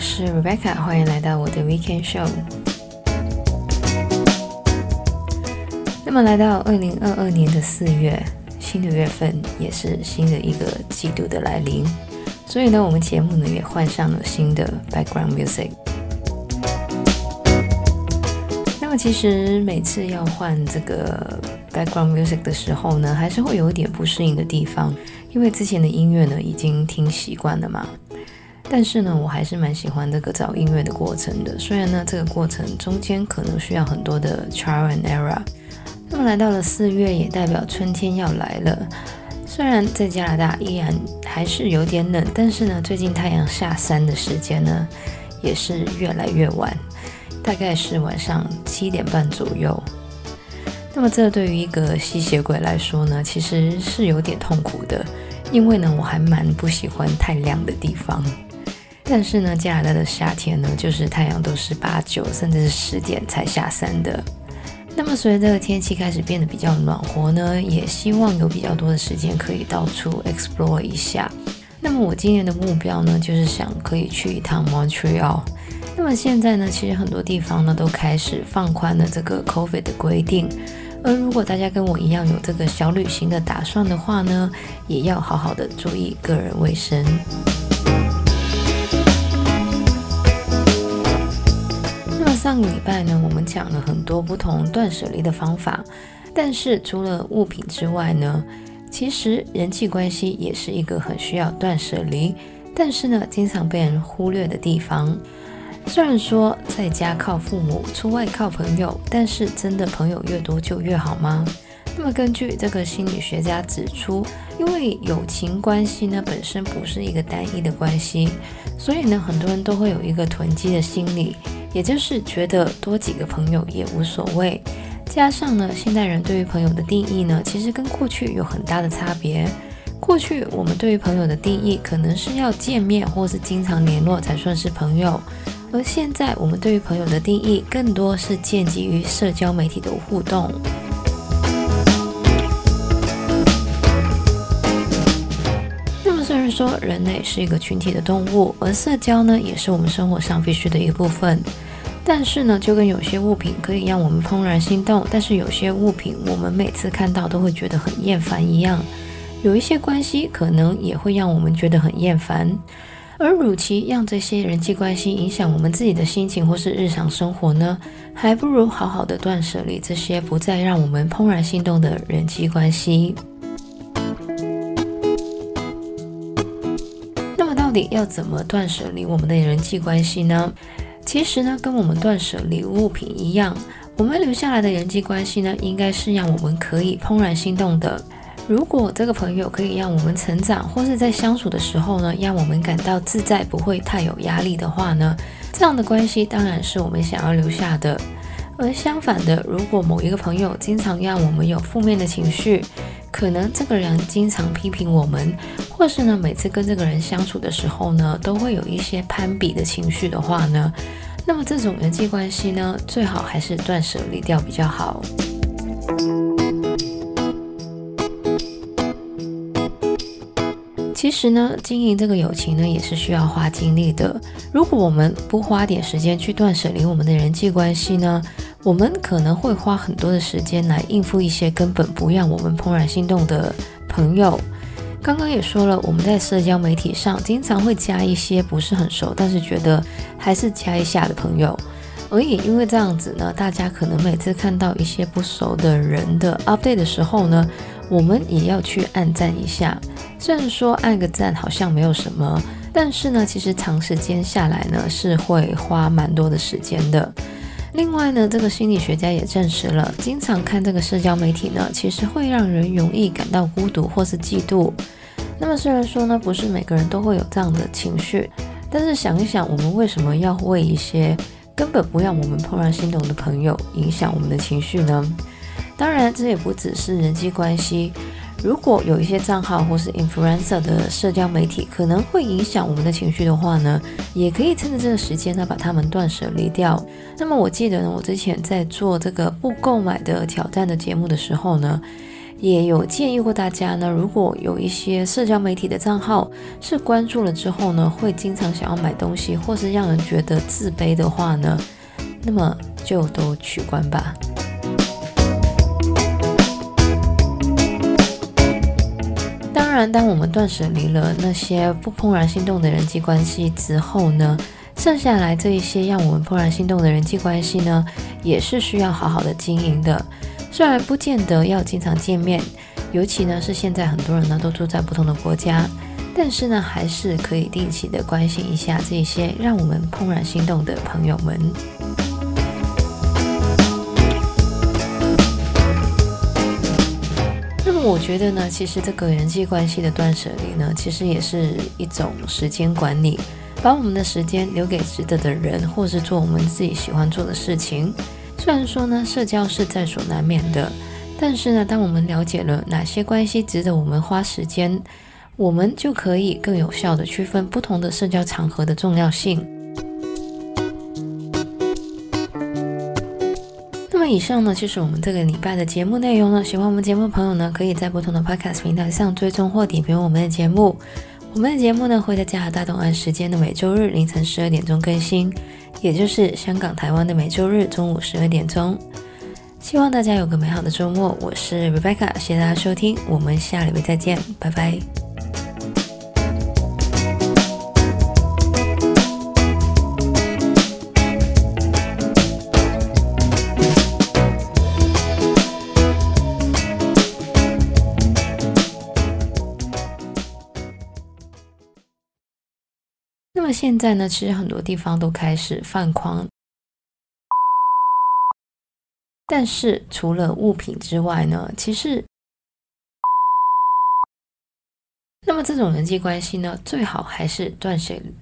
是 Rebecca，欢迎来到我的 Weekend Show。那么来到二零二二年的四月，新的月份也是新的一个季度的来临，所以呢，我们节目呢也换上了新的 Background Music。那么其实每次要换这个 Background Music 的时候呢，还是会有一点不适应的地方，因为之前的音乐呢已经听习惯了嘛。但是呢，我还是蛮喜欢这个找音乐的过程的，虽然呢这个过程中间可能需要很多的 trial and error。那么来到了四月，也代表春天要来了。虽然在加拿大依然还是有点冷，但是呢，最近太阳下山的时间呢，也是越来越晚，大概是晚上七点半左右。那么这对于一个吸血鬼来说呢，其实是有点痛苦的，因为呢，我还蛮不喜欢太亮的地方。但是呢，加拿大的夏天呢，就是太阳都是八九甚至是十点才下山的。那么，随着天气开始变得比较暖和呢，也希望有比较多的时间可以到处 explore 一下。那么，我今年的目标呢，就是想可以去一趟 Montreal。那么现在呢，其实很多地方呢都开始放宽了这个 COVID 的规定。而如果大家跟我一样有这个小旅行的打算的话呢，也要好好的注意个人卫生。上个礼拜呢，我们讲了很多不同断舍离的方法，但是除了物品之外呢，其实人际关系也是一个很需要断舍离，但是呢，经常被人忽略的地方。虽然说在家靠父母，出外靠朋友，但是真的朋友越多就越好吗？那么根据这个心理学家指出，因为友情关系呢本身不是一个单一的关系，所以呢，很多人都会有一个囤积的心理。也就是觉得多几个朋友也无所谓，加上呢，现代人对于朋友的定义呢，其实跟过去有很大的差别。过去我们对于朋友的定义可能是要见面或是经常联络才算是朋友，而现在我们对于朋友的定义更多是建基于社交媒体的互动。说人类是一个群体的动物，而社交呢，也是我们生活上必须的一部分。但是呢，就跟有些物品可以让我们怦然心动，但是有些物品我们每次看到都会觉得很厌烦一样。有一些关系可能也会让我们觉得很厌烦。而与其让这些人际关系影响我们自己的心情或是日常生活呢，还不如好好的断舍离这些不再让我们怦然心动的人际关系。到底要怎么断舍离我们的人际关系呢？其实呢，跟我们断舍离物品一样，我们留下来的人际关系呢，应该是让我们可以怦然心动的。如果这个朋友可以让我们成长，或是在相处的时候呢，让我们感到自在，不会太有压力的话呢，这样的关系当然是我们想要留下的。而相反的，如果某一个朋友经常让我们有负面的情绪，可能这个人经常批评我们，或是呢，每次跟这个人相处的时候呢，都会有一些攀比的情绪的话呢，那么这种人际关系呢，最好还是断舍离掉比较好。其实呢，经营这个友情呢，也是需要花精力的。如果我们不花点时间去断舍离我们的人际关系呢，我们可能会花很多的时间来应付一些根本不让我们怦然心动的朋友。刚刚也说了，我们在社交媒体上经常会加一些不是很熟，但是觉得还是加一下的朋友。而也因为这样子呢，大家可能每次看到一些不熟的人的 update 的时候呢，我们也要去按赞一下。虽然说按个赞好像没有什么，但是呢，其实长时间下来呢，是会花蛮多的时间的。另外呢，这个心理学家也证实了，经常看这个社交媒体呢，其实会让人容易感到孤独或是嫉妒。那么虽然说呢，不是每个人都会有这样的情绪，但是想一想，我们为什么要为一些根本不让我们怦然心动的朋友影响我们的情绪呢？当然，这也不只是人际关系。如果有一些账号或是 influencer 的社交媒体可能会影响我们的情绪的话呢，也可以趁着这个时间呢，把它们断舍离掉。那么我记得呢，我之前在做这个不购买的挑战的节目的时候呢，也有建议过大家呢，如果有一些社交媒体的账号是关注了之后呢，会经常想要买东西，或是让人觉得自卑的话呢，那么就都取关吧。然，当我们断舍离了那些不怦然心动的人际关系之后呢，剩下来这一些让我们怦然心动的人际关系呢，也是需要好好的经营的。虽然不见得要经常见面，尤其呢是现在很多人呢都住在不同的国家，但是呢还是可以定期的关心一下这些让我们怦然心动的朋友们。我觉得呢，其实这个人际关系的断舍离呢，其实也是一种时间管理，把我们的时间留给值得的人，或是做我们自己喜欢做的事情。虽然说呢，社交是在所难免的，但是呢，当我们了解了哪些关系值得我们花时间，我们就可以更有效地区分不同的社交场合的重要性。以上呢，就是我们这个礼拜的节目内容了。喜欢我们节目的朋友呢，可以在不同的 Podcast 平台上追踪或点评我们的节目。我们的节目呢，会在加拿大东岸时间的每周日凌晨十二点钟更新，也就是香港、台湾的每周日中午十二点钟。希望大家有个美好的周末。我是 Rebecca，谢谢大家收听，我们下礼拜再见，拜拜。那么现在呢，其实很多地方都开始放框，但是除了物品之外呢，其实，那么这种人际关系呢，最好还是断舍离。